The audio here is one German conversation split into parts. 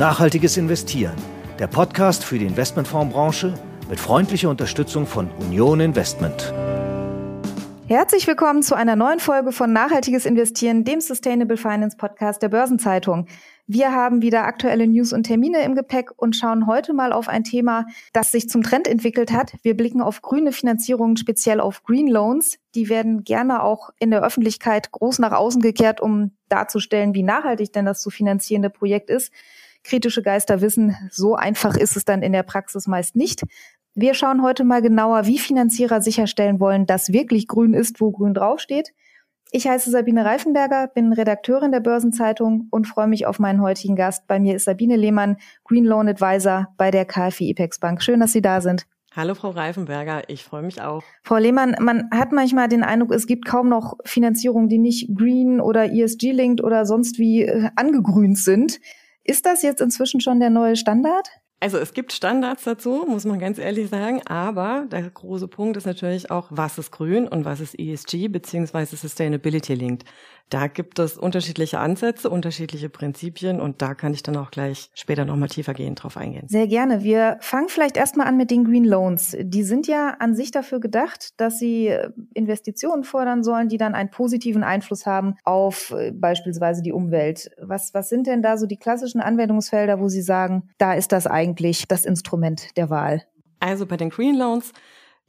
Nachhaltiges Investieren, der Podcast für die Investmentfondsbranche mit freundlicher Unterstützung von Union Investment. Herzlich willkommen zu einer neuen Folge von Nachhaltiges Investieren, dem Sustainable Finance Podcast der Börsenzeitung. Wir haben wieder aktuelle News und Termine im Gepäck und schauen heute mal auf ein Thema, das sich zum Trend entwickelt hat. Wir blicken auf grüne Finanzierungen, speziell auf Green Loans. Die werden gerne auch in der Öffentlichkeit groß nach außen gekehrt, um darzustellen, wie nachhaltig denn das zu finanzierende Projekt ist. Kritische Geister wissen, so einfach ist es dann in der Praxis meist nicht. Wir schauen heute mal genauer, wie Finanzierer sicherstellen wollen, dass wirklich grün ist, wo grün draufsteht. Ich heiße Sabine Reifenberger, bin Redakteurin der Börsenzeitung und freue mich auf meinen heutigen Gast. Bei mir ist Sabine Lehmann, Green Loan Advisor bei der KfW Ipex Bank. Schön, dass Sie da sind. Hallo Frau Reifenberger, ich freue mich auch. Frau Lehmann, man hat manchmal den Eindruck, es gibt kaum noch Finanzierungen, die nicht green oder ESG-linked oder sonst wie äh, angegrünt sind. Ist das jetzt inzwischen schon der neue Standard? Also es gibt Standards dazu, muss man ganz ehrlich sagen, aber der große Punkt ist natürlich auch, was ist grün und was ist ESG beziehungsweise Sustainability linked. Da gibt es unterschiedliche Ansätze, unterschiedliche Prinzipien und da kann ich dann auch gleich später nochmal tiefer gehen drauf eingehen. Sehr gerne. Wir fangen vielleicht erstmal an mit den Green Loans. Die sind ja an sich dafür gedacht, dass sie Investitionen fordern sollen, die dann einen positiven Einfluss haben auf äh, beispielsweise die Umwelt. Was, was sind denn da so die klassischen Anwendungsfelder, wo Sie sagen, da ist das eigentlich das Instrument der Wahl? Also bei den Green Loans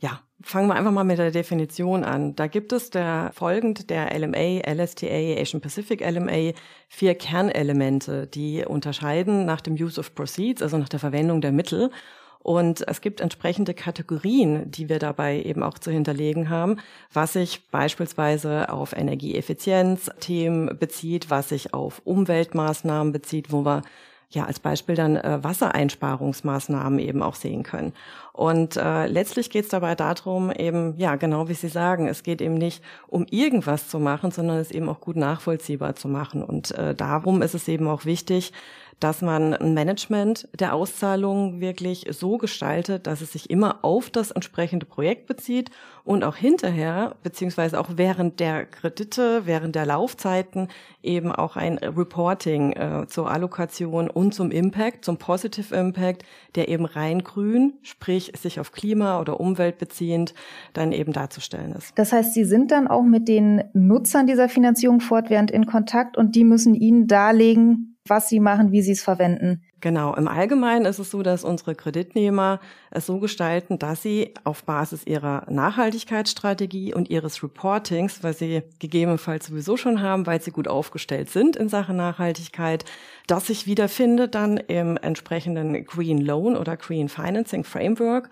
ja, fangen wir einfach mal mit der Definition an. Da gibt es der folgend der LMA, LSTA, Asian Pacific LMA vier Kernelemente, die unterscheiden nach dem Use of Proceeds, also nach der Verwendung der Mittel. Und es gibt entsprechende Kategorien, die wir dabei eben auch zu hinterlegen haben, was sich beispielsweise auf Energieeffizienz-Themen bezieht, was sich auf Umweltmaßnahmen bezieht, wo wir ja als Beispiel dann äh, Wassereinsparungsmaßnahmen eben auch sehen können. Und äh, letztlich geht es dabei darum, eben, ja, genau wie Sie sagen, es geht eben nicht um irgendwas zu machen, sondern es eben auch gut nachvollziehbar zu machen. Und äh, darum ist es eben auch wichtig, dass man ein Management der Auszahlungen wirklich so gestaltet, dass es sich immer auf das entsprechende Projekt bezieht und auch hinterher, beziehungsweise auch während der Kredite, während der Laufzeiten eben auch ein Reporting äh, zur Allokation und zum Impact, zum Positive Impact, der eben rein grün, sprich sich auf Klima oder Umwelt beziehend, dann eben darzustellen ist. Das heißt, Sie sind dann auch mit den Nutzern dieser Finanzierung fortwährend in Kontakt und die müssen Ihnen darlegen, was sie machen, wie sie es verwenden. Genau. Im Allgemeinen ist es so, dass unsere Kreditnehmer es so gestalten, dass sie auf Basis ihrer Nachhaltigkeitsstrategie und ihres Reportings, was sie gegebenenfalls sowieso schon haben, weil sie gut aufgestellt sind in Sachen Nachhaltigkeit, das sich wiederfindet dann im entsprechenden Green Loan oder Green Financing Framework.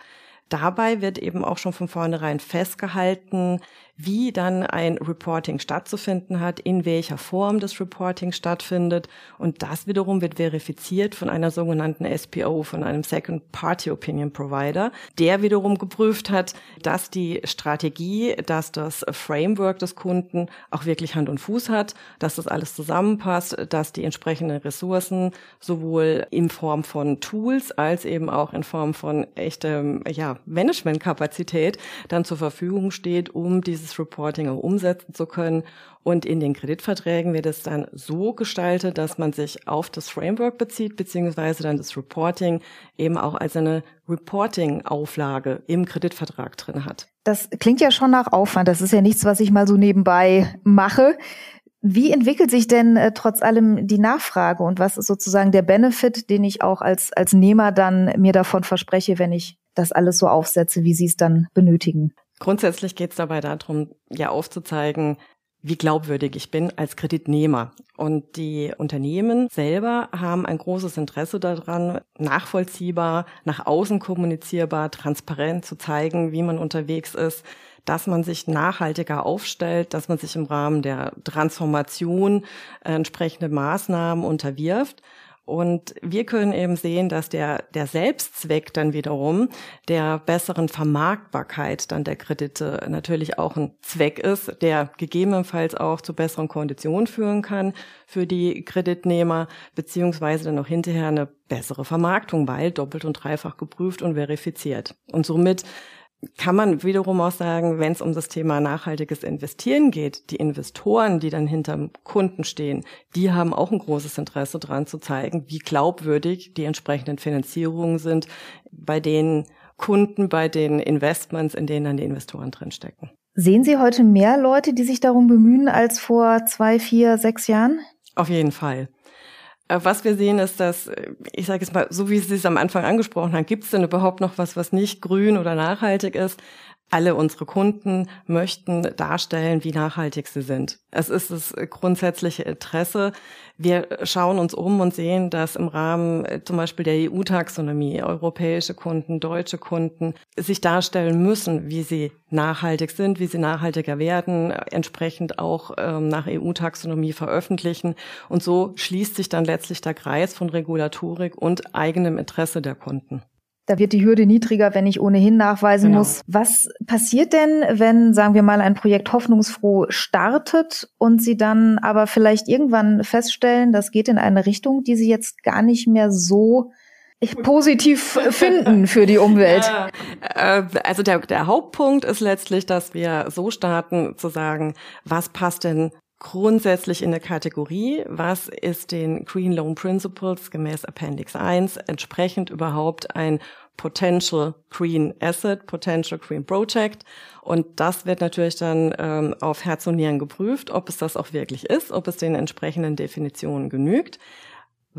Dabei wird eben auch schon von vornherein festgehalten, wie dann ein Reporting stattzufinden hat, in welcher Form das Reporting stattfindet. Und das wiederum wird verifiziert von einer sogenannten SPO, von einem Second Party Opinion Provider, der wiederum geprüft hat, dass die Strategie, dass das Framework des Kunden auch wirklich Hand und Fuß hat, dass das alles zusammenpasst, dass die entsprechenden Ressourcen sowohl in Form von Tools als eben auch in Form von echtem ja, Managementkapazität dann zur Verfügung steht, um dieses dieses Reporting auch umsetzen zu können. Und in den Kreditverträgen wird es dann so gestaltet, dass man sich auf das Framework bezieht, beziehungsweise dann das Reporting eben auch als eine Reporting-Auflage im Kreditvertrag drin hat. Das klingt ja schon nach Aufwand. Das ist ja nichts, was ich mal so nebenbei mache. Wie entwickelt sich denn äh, trotz allem die Nachfrage und was ist sozusagen der Benefit, den ich auch als, als Nehmer dann mir davon verspreche, wenn ich das alles so aufsetze, wie Sie es dann benötigen? Grundsätzlich geht es dabei darum, ja aufzuzeigen, wie glaubwürdig ich bin als Kreditnehmer. Und die Unternehmen selber haben ein großes Interesse daran, nachvollziehbar, nach außen kommunizierbar, transparent zu zeigen, wie man unterwegs ist, dass man sich nachhaltiger aufstellt, dass man sich im Rahmen der Transformation entsprechende Maßnahmen unterwirft. Und wir können eben sehen, dass der, der Selbstzweck dann wiederum der besseren Vermarktbarkeit dann der Kredite natürlich auch ein Zweck ist, der gegebenenfalls auch zu besseren Konditionen führen kann für die Kreditnehmer, beziehungsweise dann auch hinterher eine bessere Vermarktung, weil doppelt und dreifach geprüft und verifiziert. Und somit kann man wiederum auch sagen, wenn es um das Thema nachhaltiges Investieren geht, die Investoren, die dann hinterm Kunden stehen, die haben auch ein großes Interesse daran zu zeigen, wie glaubwürdig die entsprechenden Finanzierungen sind bei den Kunden, bei den Investments, in denen dann die Investoren drinstecken. Sehen Sie heute mehr Leute, die sich darum bemühen, als vor zwei, vier, sechs Jahren? Auf jeden Fall. Äh, was wir sehen, ist, dass, äh, ich sage jetzt mal, so wie Sie es am Anfang angesprochen haben, gibt es denn überhaupt noch was, was nicht grün oder nachhaltig ist? Alle unsere Kunden möchten darstellen, wie nachhaltig sie sind. Es ist das grundsätzliche Interesse. Wir schauen uns um und sehen, dass im Rahmen äh, zum Beispiel der EU-Taxonomie europäische Kunden, deutsche Kunden sich darstellen müssen, wie sie nachhaltig sind, wie sie nachhaltiger werden, entsprechend auch ähm, nach EU-Taxonomie veröffentlichen. Und so schließt sich dann letztlich der Kreis von Regulatorik und eigenem Interesse der Kunden. Da wird die Hürde niedriger, wenn ich ohnehin nachweisen genau. muss. Was passiert denn, wenn, sagen wir mal, ein Projekt hoffnungsfroh startet und Sie dann aber vielleicht irgendwann feststellen, das geht in eine Richtung, die Sie jetzt gar nicht mehr so positiv finden für die Umwelt? Ja, äh, also der, der Hauptpunkt ist letztlich, dass wir so starten zu sagen, was passt denn grundsätzlich in der Kategorie, was ist den Green Loan Principles gemäß Appendix 1 entsprechend überhaupt ein Potential Green Asset, Potential Green Project. Und das wird natürlich dann ähm, auf Herz und Nieren geprüft, ob es das auch wirklich ist, ob es den entsprechenden Definitionen genügt.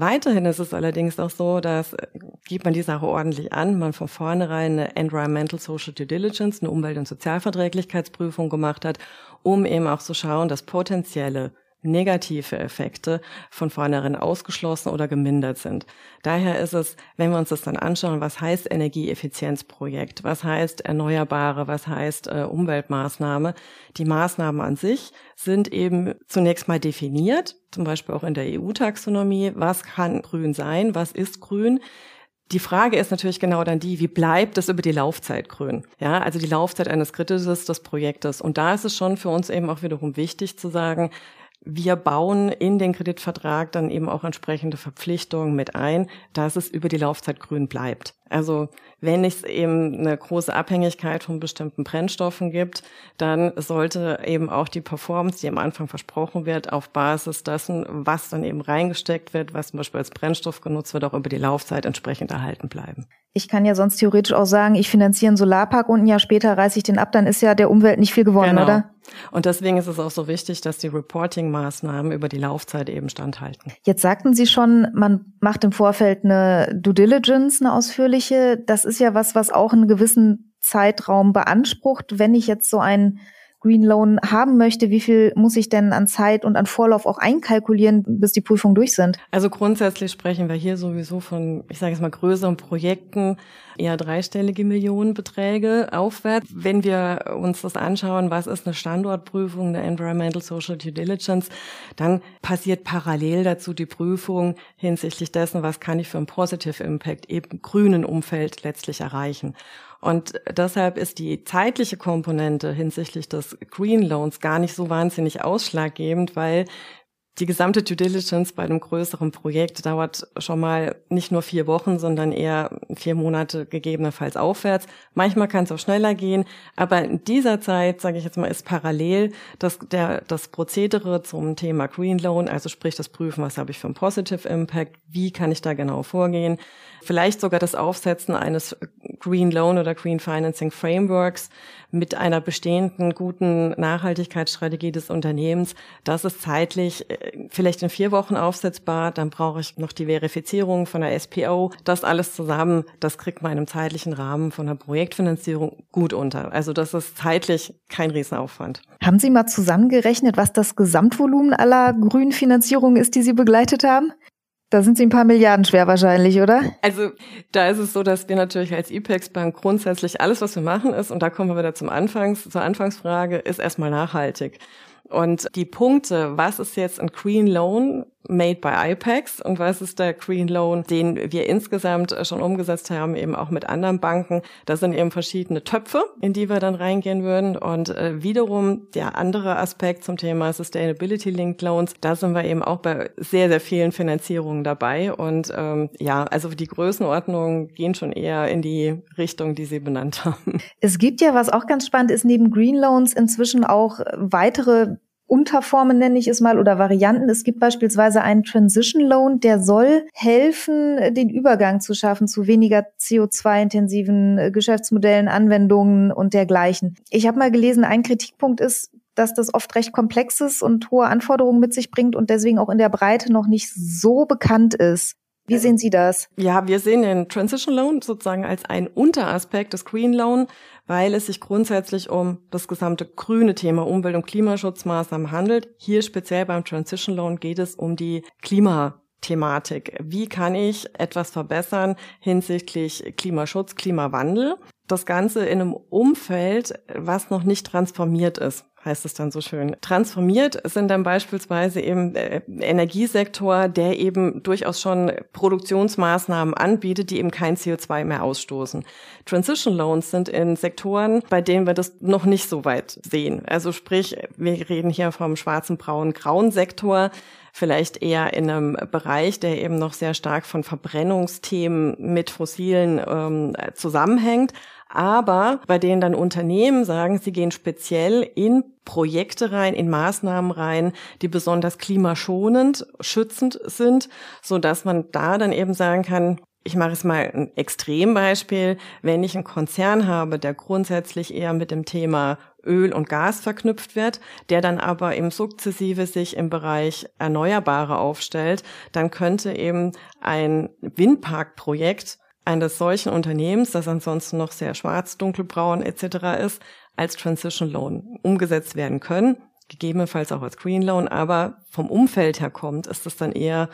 Weiterhin ist es allerdings auch so, dass äh, gibt man die Sache ordentlich an, man von vornherein eine Environmental Social Due Diligence, eine Umwelt- und Sozialverträglichkeitsprüfung gemacht hat, um eben auch zu schauen, dass potenzielle negative Effekte von vornherein ausgeschlossen oder gemindert sind. Daher ist es, wenn wir uns das dann anschauen, was heißt Energieeffizienzprojekt, was heißt Erneuerbare, was heißt äh, Umweltmaßnahme, die Maßnahmen an sich sind eben zunächst mal definiert, zum Beispiel auch in der EU-Taxonomie, was kann grün sein, was ist grün. Die Frage ist natürlich genau dann die, wie bleibt es über die Laufzeit grün? Ja, also die Laufzeit eines Kritikers des Projektes. Und da ist es schon für uns eben auch wiederum wichtig zu sagen, wir bauen in den Kreditvertrag dann eben auch entsprechende Verpflichtungen mit ein, dass es über die Laufzeit grün bleibt. Also wenn es eben eine große Abhängigkeit von bestimmten Brennstoffen gibt, dann sollte eben auch die Performance, die am Anfang versprochen wird, auf Basis dessen, was dann eben reingesteckt wird, was zum Beispiel als Brennstoff genutzt wird, auch über die Laufzeit entsprechend erhalten bleiben. Ich kann ja sonst theoretisch auch sagen, ich finanziere einen Solarpark und ein Jahr später reiße ich den ab, dann ist ja der Umwelt nicht viel gewonnen, genau. oder? Und deswegen ist es auch so wichtig, dass die Reporting-Maßnahmen über die Laufzeit eben standhalten. Jetzt sagten Sie schon, man macht im Vorfeld eine Due Diligence, eine ausführliche. Das ist ja was, was auch einen gewissen Zeitraum beansprucht. Wenn ich jetzt so einen Green Loan haben möchte, wie viel muss ich denn an Zeit und an Vorlauf auch einkalkulieren, bis die Prüfungen durch sind? Also grundsätzlich sprechen wir hier sowieso von, ich sage jetzt mal, größeren Projekten, eher dreistellige Millionenbeträge aufwärts. Wenn wir uns das anschauen, was ist eine Standortprüfung, eine Environmental Social Due Diligence, dann passiert parallel dazu die Prüfung hinsichtlich dessen, was kann ich für ein Positive Impact im grünen Umfeld letztlich erreichen. Und deshalb ist die zeitliche Komponente hinsichtlich des Green Loans gar nicht so wahnsinnig ausschlaggebend, weil die gesamte Due Diligence bei einem größeren Projekt dauert schon mal nicht nur vier Wochen, sondern eher vier Monate gegebenenfalls aufwärts. Manchmal kann es auch schneller gehen, aber in dieser Zeit, sage ich jetzt mal, ist parallel das, der, das Prozedere zum Thema Green Loan, also sprich das Prüfen, was habe ich für einen Positive Impact, wie kann ich da genau vorgehen, vielleicht sogar das Aufsetzen eines Green Loan oder Green Financing Frameworks mit einer bestehenden guten Nachhaltigkeitsstrategie des Unternehmens. Das ist zeitlich äh, vielleicht in vier Wochen aufsetzbar. Dann brauche ich noch die Verifizierung von der SPO. Das alles zusammen, das kriegt man einem zeitlichen Rahmen von der Projektfinanzierung gut unter. Also das ist zeitlich kein Riesenaufwand. Haben Sie mal zusammengerechnet, was das Gesamtvolumen aller Grünfinanzierungen ist, die Sie begleitet haben? Da sind sie ein paar Milliarden schwer wahrscheinlich, oder? Also da ist es so, dass wir natürlich als IPEX Bank grundsätzlich alles, was wir machen, ist, und da kommen wir wieder zum Anfangs, zur Anfangsfrage, ist erstmal nachhaltig. Und die Punkte, was ist jetzt ein Green Loan Made by IPEX und was ist der Green Loan, den wir insgesamt schon umgesetzt haben, eben auch mit anderen Banken. Das sind eben verschiedene Töpfe, in die wir dann reingehen würden. Und äh, wiederum der andere Aspekt zum Thema Sustainability Linked Loans, da sind wir eben auch bei sehr, sehr vielen Finanzierungen dabei. Und ähm, ja, also die Größenordnungen gehen schon eher in die Richtung, die Sie benannt haben. Es gibt ja, was auch ganz spannend ist, neben Green Loans inzwischen auch weitere Unterformen nenne ich es mal oder Varianten. Es gibt beispielsweise einen Transition Loan, der soll helfen, den Übergang zu schaffen zu weniger CO2-intensiven äh, Geschäftsmodellen, Anwendungen und dergleichen. Ich habe mal gelesen, ein Kritikpunkt ist, dass das oft recht komplex ist und hohe Anforderungen mit sich bringt und deswegen auch in der Breite noch nicht so bekannt ist. Wie sehen Sie das? Ja, wir sehen den Transition Loan sozusagen als einen Unteraspekt des Green Loan, weil es sich grundsätzlich um das gesamte grüne Thema Umwelt- und Klimaschutzmaßnahmen handelt. Hier speziell beim Transition Loan geht es um die Klimathematik. Wie kann ich etwas verbessern hinsichtlich Klimaschutz, Klimawandel? Das Ganze in einem Umfeld, was noch nicht transformiert ist heißt es dann so schön. Transformiert sind dann beispielsweise eben äh, Energiesektor, der eben durchaus schon Produktionsmaßnahmen anbietet, die eben kein CO2 mehr ausstoßen. Transition Loans sind in Sektoren, bei denen wir das noch nicht so weit sehen. Also sprich, wir reden hier vom schwarzen, braunen, grauen Sektor vielleicht eher in einem Bereich, der eben noch sehr stark von Verbrennungsthemen mit fossilen ähm, zusammenhängt, aber bei denen dann Unternehmen sagen, sie gehen speziell in Projekte rein, in Maßnahmen rein, die besonders klimaschonend, schützend sind, so dass man da dann eben sagen kann, ich mache es mal ein Extrembeispiel. Wenn ich einen Konzern habe, der grundsätzlich eher mit dem Thema Öl und Gas verknüpft wird, der dann aber im sukzessive sich im Bereich Erneuerbare aufstellt, dann könnte eben ein Windparkprojekt eines solchen Unternehmens, das ansonsten noch sehr schwarz, dunkelbraun etc. ist, als Transition Loan umgesetzt werden können, gegebenenfalls auch als Green Loan, aber vom Umfeld her kommt, ist es dann eher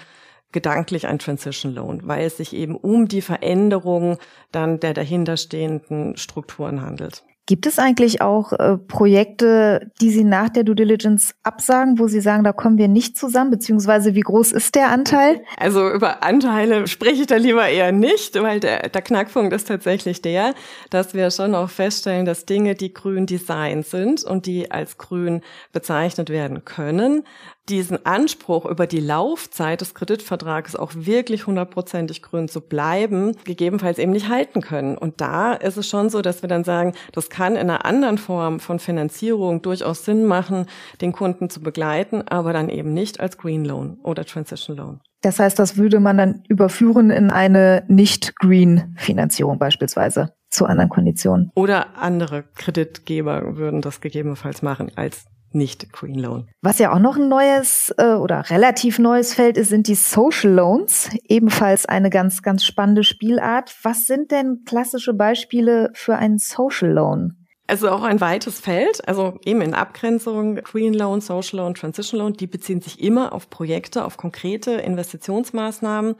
gedanklich ein Transition Loan, weil es sich eben um die Veränderung dann der dahinterstehenden Strukturen handelt. Gibt es eigentlich auch äh, Projekte, die Sie nach der Due Diligence absagen, wo Sie sagen, da kommen wir nicht zusammen, beziehungsweise wie groß ist der Anteil? Also über Anteile spreche ich da lieber eher nicht, weil der, der Knackpunkt ist tatsächlich der, dass wir schon auch feststellen, dass Dinge, die grün designt sind und die als grün bezeichnet werden können, diesen Anspruch über die Laufzeit des Kreditvertrages auch wirklich hundertprozentig grün zu bleiben, gegebenenfalls eben nicht halten können. Und da ist es schon so, dass wir dann sagen, das kann in einer anderen Form von Finanzierung durchaus Sinn machen, den Kunden zu begleiten, aber dann eben nicht als Green Loan oder Transition Loan. Das heißt, das würde man dann überführen in eine nicht-Green-Finanzierung beispielsweise zu anderen Konditionen. Oder andere Kreditgeber würden das gegebenenfalls machen als nicht Green Loan. Was ja auch noch ein neues äh, oder relativ neues Feld ist, sind die Social Loans. Ebenfalls eine ganz, ganz spannende Spielart. Was sind denn klassische Beispiele für einen Social Loan? Also auch ein weites Feld, also eben in Abgrenzung Green Loan, Social Loan, Transition Loan, die beziehen sich immer auf Projekte, auf konkrete Investitionsmaßnahmen.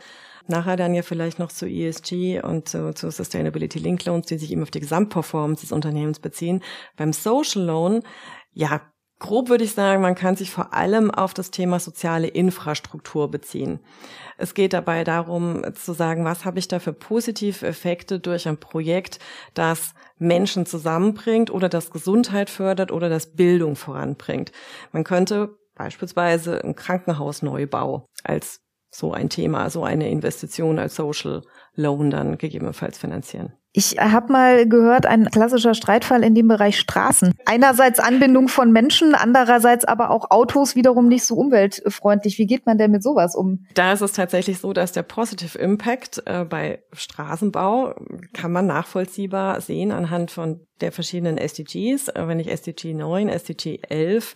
Nachher dann ja vielleicht noch zu ESG und zu, zu Sustainability Link Loans, die sich eben auf die Gesamtperformance des Unternehmens beziehen. Beim Social Loan, ja, Grob würde ich sagen, man kann sich vor allem auf das Thema soziale Infrastruktur beziehen. Es geht dabei darum zu sagen, was habe ich da für positive Effekte durch ein Projekt, das Menschen zusammenbringt oder das Gesundheit fördert oder das Bildung voranbringt. Man könnte beispielsweise einen Krankenhausneubau als so ein Thema, so eine Investition als Social Loan dann gegebenenfalls finanzieren. Ich habe mal gehört, ein klassischer Streitfall in dem Bereich Straßen. Einerseits Anbindung von Menschen, andererseits aber auch Autos wiederum nicht so umweltfreundlich. Wie geht man denn mit sowas um? Da ist es tatsächlich so, dass der Positive Impact äh, bei Straßenbau kann man nachvollziehbar sehen anhand von der verschiedenen SDGs. Äh, wenn ich SDG 9, SDG 11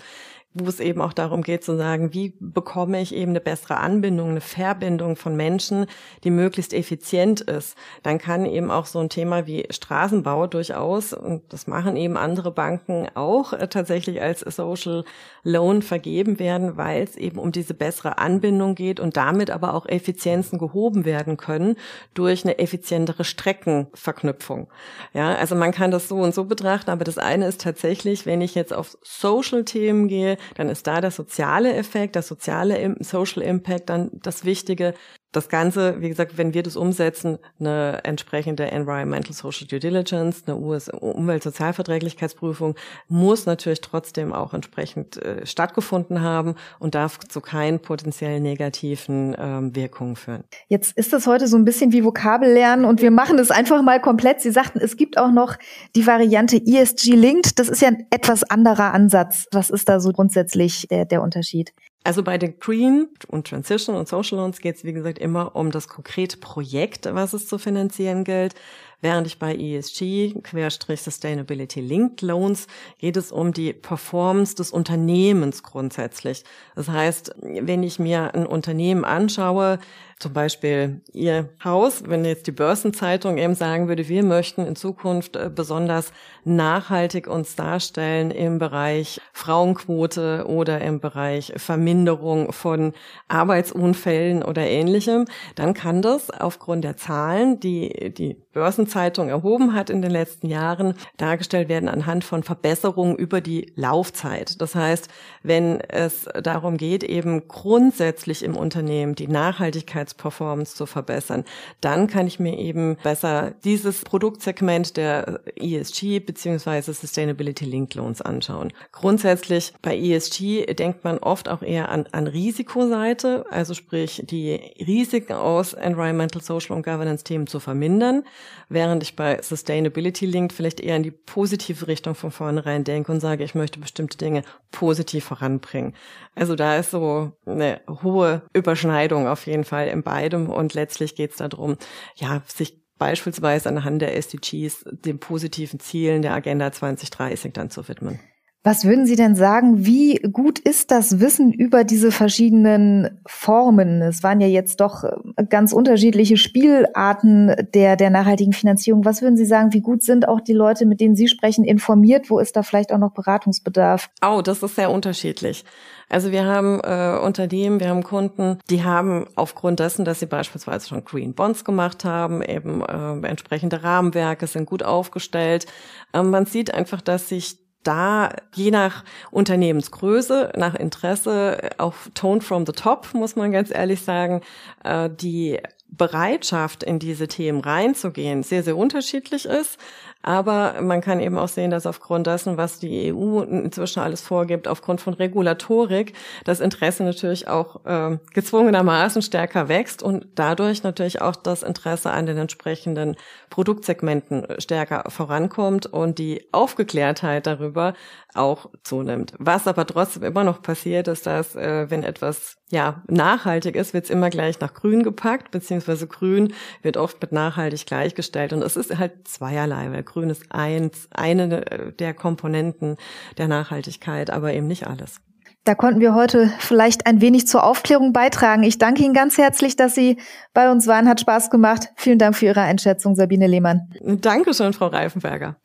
wo es eben auch darum geht zu sagen, wie bekomme ich eben eine bessere Anbindung, eine Verbindung von Menschen, die möglichst effizient ist. Dann kann eben auch so ein Thema wie Straßenbau durchaus, und das machen eben andere Banken auch äh, tatsächlich als Social Loan vergeben werden, weil es eben um diese bessere Anbindung geht und damit aber auch Effizienzen gehoben werden können durch eine effizientere Streckenverknüpfung. Ja, also man kann das so und so betrachten, aber das eine ist tatsächlich, wenn ich jetzt auf Social-Themen gehe, dann ist da der soziale Effekt, der soziale Social Impact dann das Wichtige das Ganze, wie gesagt, wenn wir das umsetzen, eine entsprechende Environmental Social Due Diligence, eine Umweltsozialverträglichkeitsprüfung, muss natürlich trotzdem auch entsprechend äh, stattgefunden haben und darf zu keinen potenziell negativen ähm, Wirkungen führen. Jetzt ist das heute so ein bisschen wie Vokabellernen und wir machen es einfach mal komplett. Sie sagten, es gibt auch noch die Variante ESG Linked. Das ist ja ein etwas anderer Ansatz. Was ist da so grundsätzlich der, der Unterschied? Also bei den Green und Transition und Social Loans geht es, wie gesagt, immer um das konkrete Projekt, was es zu finanzieren gilt. Während ich bei ESG, Querstrich Sustainability Linked Loans, geht es um die Performance des Unternehmens grundsätzlich. Das heißt, wenn ich mir ein Unternehmen anschaue, zum Beispiel Ihr Haus, wenn jetzt die Börsenzeitung eben sagen würde, wir möchten in Zukunft äh, besonders nachhaltig uns darstellen im Bereich Frauenquote oder im Bereich Verminderung von Arbeitsunfällen oder ähnlichem, dann kann das aufgrund der Zahlen, die die Börsenzeitung erhoben hat in den letzten Jahren, dargestellt werden anhand von Verbesserungen über die Laufzeit. Das heißt, wenn es darum geht, eben grundsätzlich im Unternehmen die Nachhaltigkeitsperformance zu verbessern, dann kann ich mir eben besser dieses Produktsegment der ESG bzw. Sustainability Linked Loans anschauen. Grundsätzlich bei ESG denkt man oft auch eher an, an Risikoseite, also sprich die Risiken aus Environmental, Social und Governance Themen zu vermindern während ich bei Sustainability Linked vielleicht eher in die positive Richtung von vornherein denke und sage, ich möchte bestimmte Dinge positiv voranbringen. Also da ist so eine hohe Überschneidung auf jeden Fall in beidem und letztlich geht es darum, ja, sich beispielsweise anhand der SDGs den positiven Zielen der Agenda 2030 dann zu widmen. Was würden Sie denn sagen, wie gut ist das Wissen über diese verschiedenen Formen? Es waren ja jetzt doch äh, ganz unterschiedliche Spielarten der, der nachhaltigen Finanzierung. Was würden Sie sagen, wie gut sind auch die Leute, mit denen Sie sprechen, informiert? Wo ist da vielleicht auch noch Beratungsbedarf? Oh, das ist sehr unterschiedlich. Also wir haben äh, Unternehmen, wir haben Kunden, die haben aufgrund dessen, dass sie beispielsweise schon Green Bonds gemacht haben, eben äh, entsprechende Rahmenwerke sind gut aufgestellt. Ähm, man sieht einfach, dass sich da je nach Unternehmensgröße, nach Interesse, auch Tone from the Top, muss man ganz ehrlich sagen, äh, die Bereitschaft, in diese Themen reinzugehen, sehr, sehr unterschiedlich ist. Aber man kann eben auch sehen, dass aufgrund dessen, was die EU inzwischen alles vorgibt, aufgrund von Regulatorik, das Interesse natürlich auch äh, gezwungenermaßen stärker wächst und dadurch natürlich auch das Interesse an den entsprechenden Produktsegmenten stärker vorankommt und die Aufgeklärtheit darüber auch zunimmt. Was aber trotzdem immer noch passiert, ist, dass äh, wenn etwas ja nachhaltig ist, wird es immer gleich nach Grün gepackt, beziehungsweise Grün wird oft mit nachhaltig gleichgestellt und es ist halt zweierlei, weil Grün ist eins, eine der Komponenten der Nachhaltigkeit, aber eben nicht alles. Da konnten wir heute vielleicht ein wenig zur Aufklärung beitragen. Ich danke Ihnen ganz herzlich, dass Sie bei uns waren. Hat Spaß gemacht. Vielen Dank für Ihre Einschätzung, Sabine Lehmann. Dankeschön, Frau Reifenberger.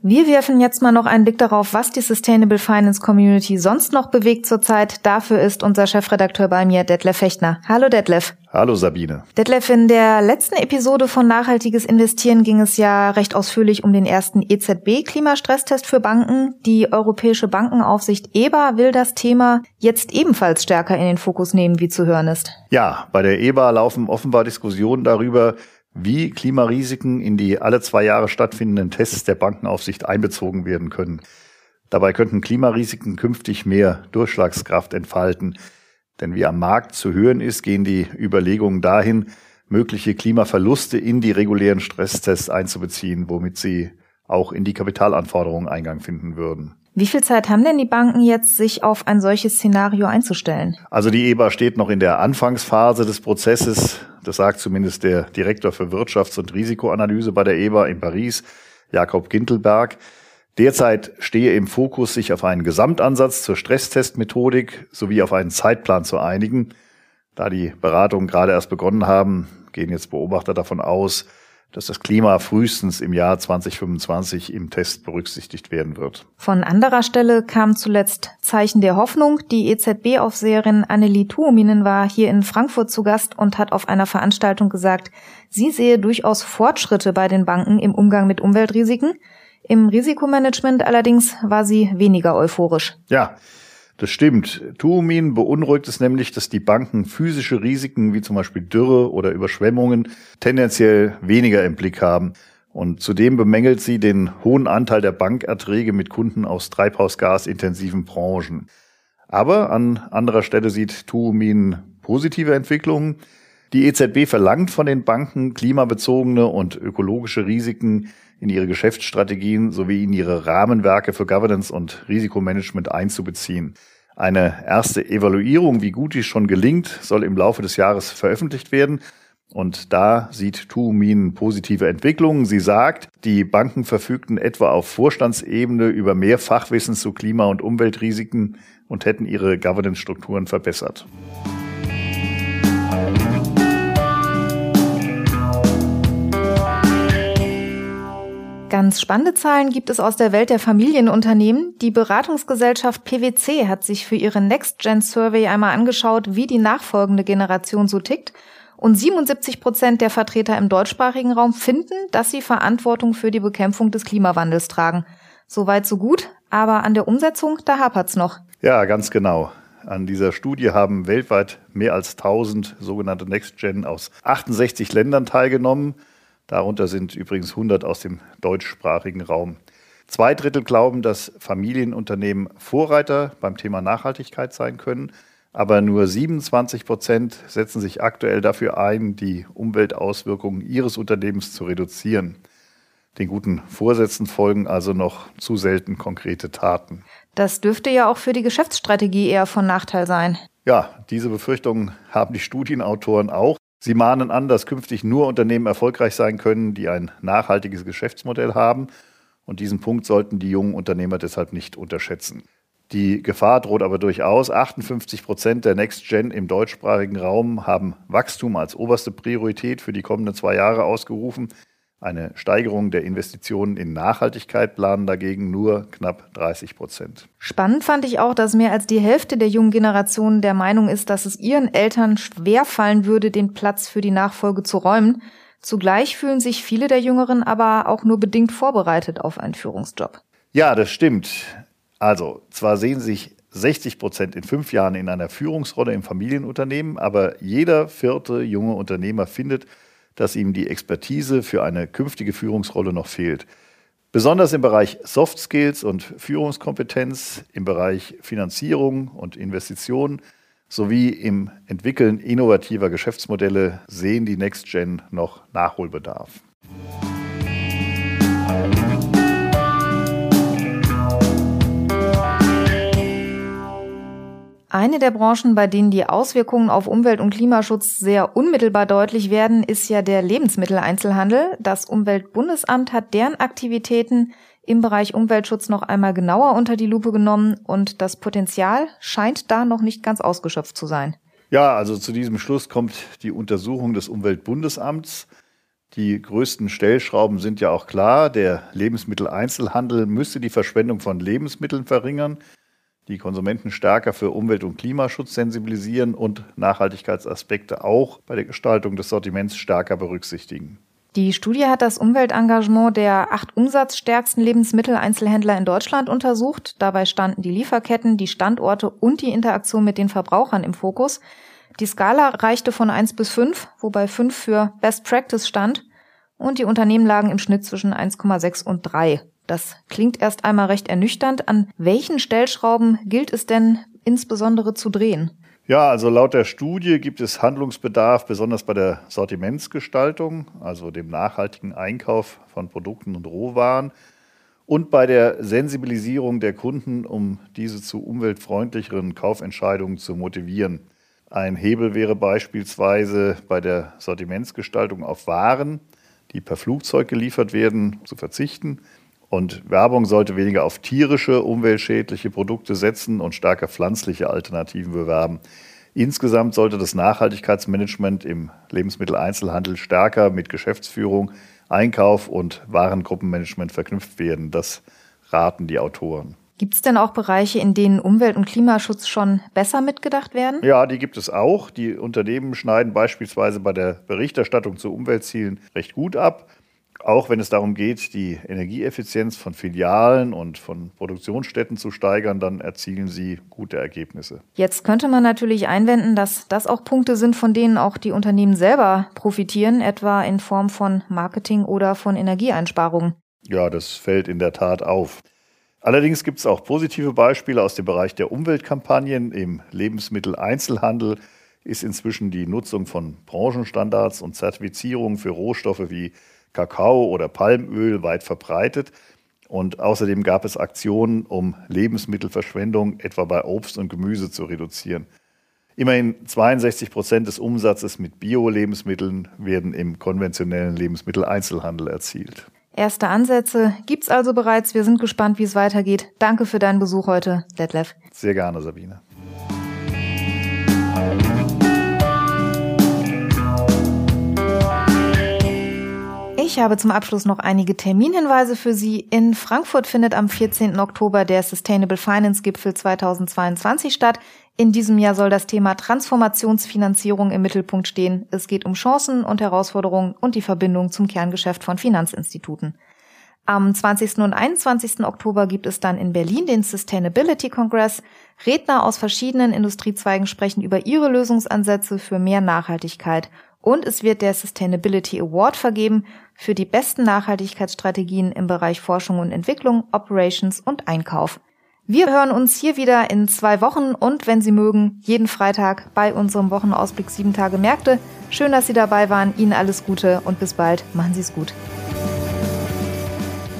Wir werfen jetzt mal noch einen Blick darauf, was die Sustainable Finance Community sonst noch bewegt zurzeit. Dafür ist unser Chefredakteur bei mir, Detlef Fechtner. Hallo Detlef. Hallo Sabine. Detlef, in der letzten Episode von Nachhaltiges Investieren ging es ja recht ausführlich um den ersten EZB-Klimastresstest für Banken. Die Europäische Bankenaufsicht EBA will das Thema jetzt ebenfalls stärker in den Fokus nehmen, wie zu hören ist. Ja, bei der EBA laufen offenbar Diskussionen darüber, wie Klimarisiken in die alle zwei Jahre stattfindenden Tests der Bankenaufsicht einbezogen werden können. Dabei könnten Klimarisiken künftig mehr Durchschlagskraft entfalten. Denn wie am Markt zu hören ist, gehen die Überlegungen dahin, mögliche Klimaverluste in die regulären Stresstests einzubeziehen, womit sie auch in die Kapitalanforderungen Eingang finden würden. Wie viel Zeit haben denn die Banken jetzt, sich auf ein solches Szenario einzustellen? Also die EBA steht noch in der Anfangsphase des Prozesses. Das sagt zumindest der Direktor für Wirtschafts- und Risikoanalyse bei der EBA in Paris, Jakob Gintelberg. Derzeit stehe im Fokus, sich auf einen Gesamtansatz zur Stresstestmethodik sowie auf einen Zeitplan zu einigen. Da die Beratungen gerade erst begonnen haben, gehen jetzt Beobachter davon aus, dass das Klima frühestens im Jahr 2025 im Test berücksichtigt werden wird. Von anderer Stelle kam zuletzt Zeichen der Hoffnung. Die EZB-Aufseherin Annelie Tuominen war hier in Frankfurt zu Gast und hat auf einer Veranstaltung gesagt, sie sehe durchaus Fortschritte bei den Banken im Umgang mit Umweltrisiken. Im Risikomanagement allerdings war sie weniger euphorisch. Ja, das stimmt. Tuumin beunruhigt es nämlich, dass die Banken physische Risiken wie zum Beispiel Dürre oder Überschwemmungen tendenziell weniger im Blick haben. Und zudem bemängelt sie den hohen Anteil der Bankerträge mit Kunden aus treibhausgasintensiven Branchen. Aber an anderer Stelle sieht Tuumin positive Entwicklungen. Die EZB verlangt von den Banken, klimabezogene und ökologische Risiken in ihre Geschäftsstrategien sowie in ihre Rahmenwerke für Governance und Risikomanagement einzubeziehen. Eine erste Evaluierung, wie gut dies schon gelingt, soll im Laufe des Jahres veröffentlicht werden. Und da sieht Tuumin positive Entwicklungen. Sie sagt, die Banken verfügten etwa auf Vorstandsebene über mehr Fachwissen zu Klima- und Umweltrisiken und hätten ihre Governance-Strukturen verbessert. Ganz spannende Zahlen gibt es aus der Welt der Familienunternehmen. Die Beratungsgesellschaft PwC hat sich für ihre Next Gen Survey einmal angeschaut, wie die nachfolgende Generation so tickt. Und 77 Prozent der Vertreter im deutschsprachigen Raum finden, dass sie Verantwortung für die Bekämpfung des Klimawandels tragen. Soweit so gut, aber an der Umsetzung, da hapert's noch. Ja, ganz genau. An dieser Studie haben weltweit mehr als 1000 sogenannte Next Gen aus 68 Ländern teilgenommen. Darunter sind übrigens 100 aus dem deutschsprachigen Raum. Zwei Drittel glauben, dass Familienunternehmen Vorreiter beim Thema Nachhaltigkeit sein können, aber nur 27 Prozent setzen sich aktuell dafür ein, die Umweltauswirkungen ihres Unternehmens zu reduzieren. Den guten Vorsätzen folgen also noch zu selten konkrete Taten. Das dürfte ja auch für die Geschäftsstrategie eher von Nachteil sein. Ja, diese Befürchtungen haben die Studienautoren auch. Sie mahnen an, dass künftig nur Unternehmen erfolgreich sein können, die ein nachhaltiges Geschäftsmodell haben. Und diesen Punkt sollten die jungen Unternehmer deshalb nicht unterschätzen. Die Gefahr droht aber durchaus. 58 Prozent der Next Gen im deutschsprachigen Raum haben Wachstum als oberste Priorität für die kommenden zwei Jahre ausgerufen. Eine Steigerung der Investitionen in Nachhaltigkeit planen dagegen nur knapp 30 Prozent. Spannend fand ich auch, dass mehr als die Hälfte der jungen Generation der Meinung ist, dass es ihren Eltern schwer fallen würde, den Platz für die Nachfolge zu räumen. Zugleich fühlen sich viele der Jüngeren aber auch nur bedingt vorbereitet auf einen Führungsjob. Ja, das stimmt. Also, zwar sehen sich 60 Prozent in fünf Jahren in einer Führungsrolle im Familienunternehmen, aber jeder vierte junge Unternehmer findet, dass ihm die Expertise für eine künftige Führungsrolle noch fehlt. Besonders im Bereich Soft Skills und Führungskompetenz, im Bereich Finanzierung und Investitionen sowie im Entwickeln innovativer Geschäftsmodelle sehen die Next Gen noch Nachholbedarf. Eine der Branchen, bei denen die Auswirkungen auf Umwelt- und Klimaschutz sehr unmittelbar deutlich werden, ist ja der Lebensmitteleinzelhandel. Das Umweltbundesamt hat deren Aktivitäten im Bereich Umweltschutz noch einmal genauer unter die Lupe genommen und das Potenzial scheint da noch nicht ganz ausgeschöpft zu sein. Ja, also zu diesem Schluss kommt die Untersuchung des Umweltbundesamts. Die größten Stellschrauben sind ja auch klar. Der Lebensmitteleinzelhandel müsste die Verschwendung von Lebensmitteln verringern die Konsumenten stärker für Umwelt- und Klimaschutz sensibilisieren und Nachhaltigkeitsaspekte auch bei der Gestaltung des Sortiments stärker berücksichtigen. Die Studie hat das Umweltengagement der acht umsatzstärksten Lebensmitteleinzelhändler in Deutschland untersucht. Dabei standen die Lieferketten, die Standorte und die Interaktion mit den Verbrauchern im Fokus. Die Skala reichte von 1 bis 5, wobei 5 für Best Practice stand und die Unternehmen lagen im Schnitt zwischen 1,6 und 3. Das klingt erst einmal recht ernüchternd. An welchen Stellschrauben gilt es denn insbesondere zu drehen? Ja, also laut der Studie gibt es Handlungsbedarf, besonders bei der Sortimentsgestaltung, also dem nachhaltigen Einkauf von Produkten und Rohwaren und bei der Sensibilisierung der Kunden, um diese zu umweltfreundlicheren Kaufentscheidungen zu motivieren. Ein Hebel wäre beispielsweise bei der Sortimentsgestaltung auf Waren, die per Flugzeug geliefert werden, zu verzichten und Werbung sollte weniger auf tierische, umweltschädliche Produkte setzen und stärker pflanzliche Alternativen bewerben. Insgesamt sollte das Nachhaltigkeitsmanagement im Lebensmitteleinzelhandel stärker mit Geschäftsführung Einkauf und Warengruppenmanagement verknüpft werden. Das raten die Autoren. Gibt es denn auch Bereiche, in denen Umwelt- und Klimaschutz schon besser mitgedacht werden? Ja, die gibt es auch. Die Unternehmen schneiden beispielsweise bei der Berichterstattung zu Umweltzielen recht gut ab. Auch wenn es darum geht, die Energieeffizienz von Filialen und von Produktionsstätten zu steigern, dann erzielen sie gute Ergebnisse. Jetzt könnte man natürlich einwenden, dass das auch Punkte sind, von denen auch die Unternehmen selber profitieren, etwa in Form von Marketing oder von Energieeinsparungen. Ja, das fällt in der Tat auf. Allerdings gibt es auch positive Beispiele aus dem Bereich der Umweltkampagnen. Im Lebensmitteleinzelhandel ist inzwischen die Nutzung von Branchenstandards und Zertifizierungen für Rohstoffe wie Kakao oder Palmöl weit verbreitet. Und außerdem gab es Aktionen, um Lebensmittelverschwendung etwa bei Obst und Gemüse zu reduzieren. Immerhin 62 Prozent des Umsatzes mit Bio-Lebensmitteln werden im konventionellen Lebensmitteleinzelhandel erzielt. Erste Ansätze gibt's also bereits. Wir sind gespannt, wie es weitergeht. Danke für deinen Besuch heute, Detlef. Sehr gerne, Sabine. Ich habe zum Abschluss noch einige Terminhinweise für Sie. In Frankfurt findet am 14. Oktober der Sustainable Finance Gipfel 2022 statt. In diesem Jahr soll das Thema Transformationsfinanzierung im Mittelpunkt stehen. Es geht um Chancen und Herausforderungen und die Verbindung zum Kerngeschäft von Finanzinstituten. Am 20. und 21. Oktober gibt es dann in Berlin den Sustainability Congress. Redner aus verschiedenen Industriezweigen sprechen über ihre Lösungsansätze für mehr Nachhaltigkeit und es wird der Sustainability Award vergeben für die besten Nachhaltigkeitsstrategien im Bereich Forschung und Entwicklung, Operations und Einkauf. Wir hören uns hier wieder in zwei Wochen und wenn Sie mögen, jeden Freitag bei unserem Wochenausblick 7 Tage Märkte. Schön, dass Sie dabei waren. Ihnen alles Gute und bis bald. Machen Sie es gut.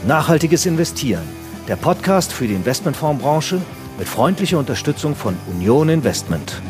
Nachhaltiges Investieren. Der Podcast für die Investmentfondsbranche mit freundlicher Unterstützung von Union Investment.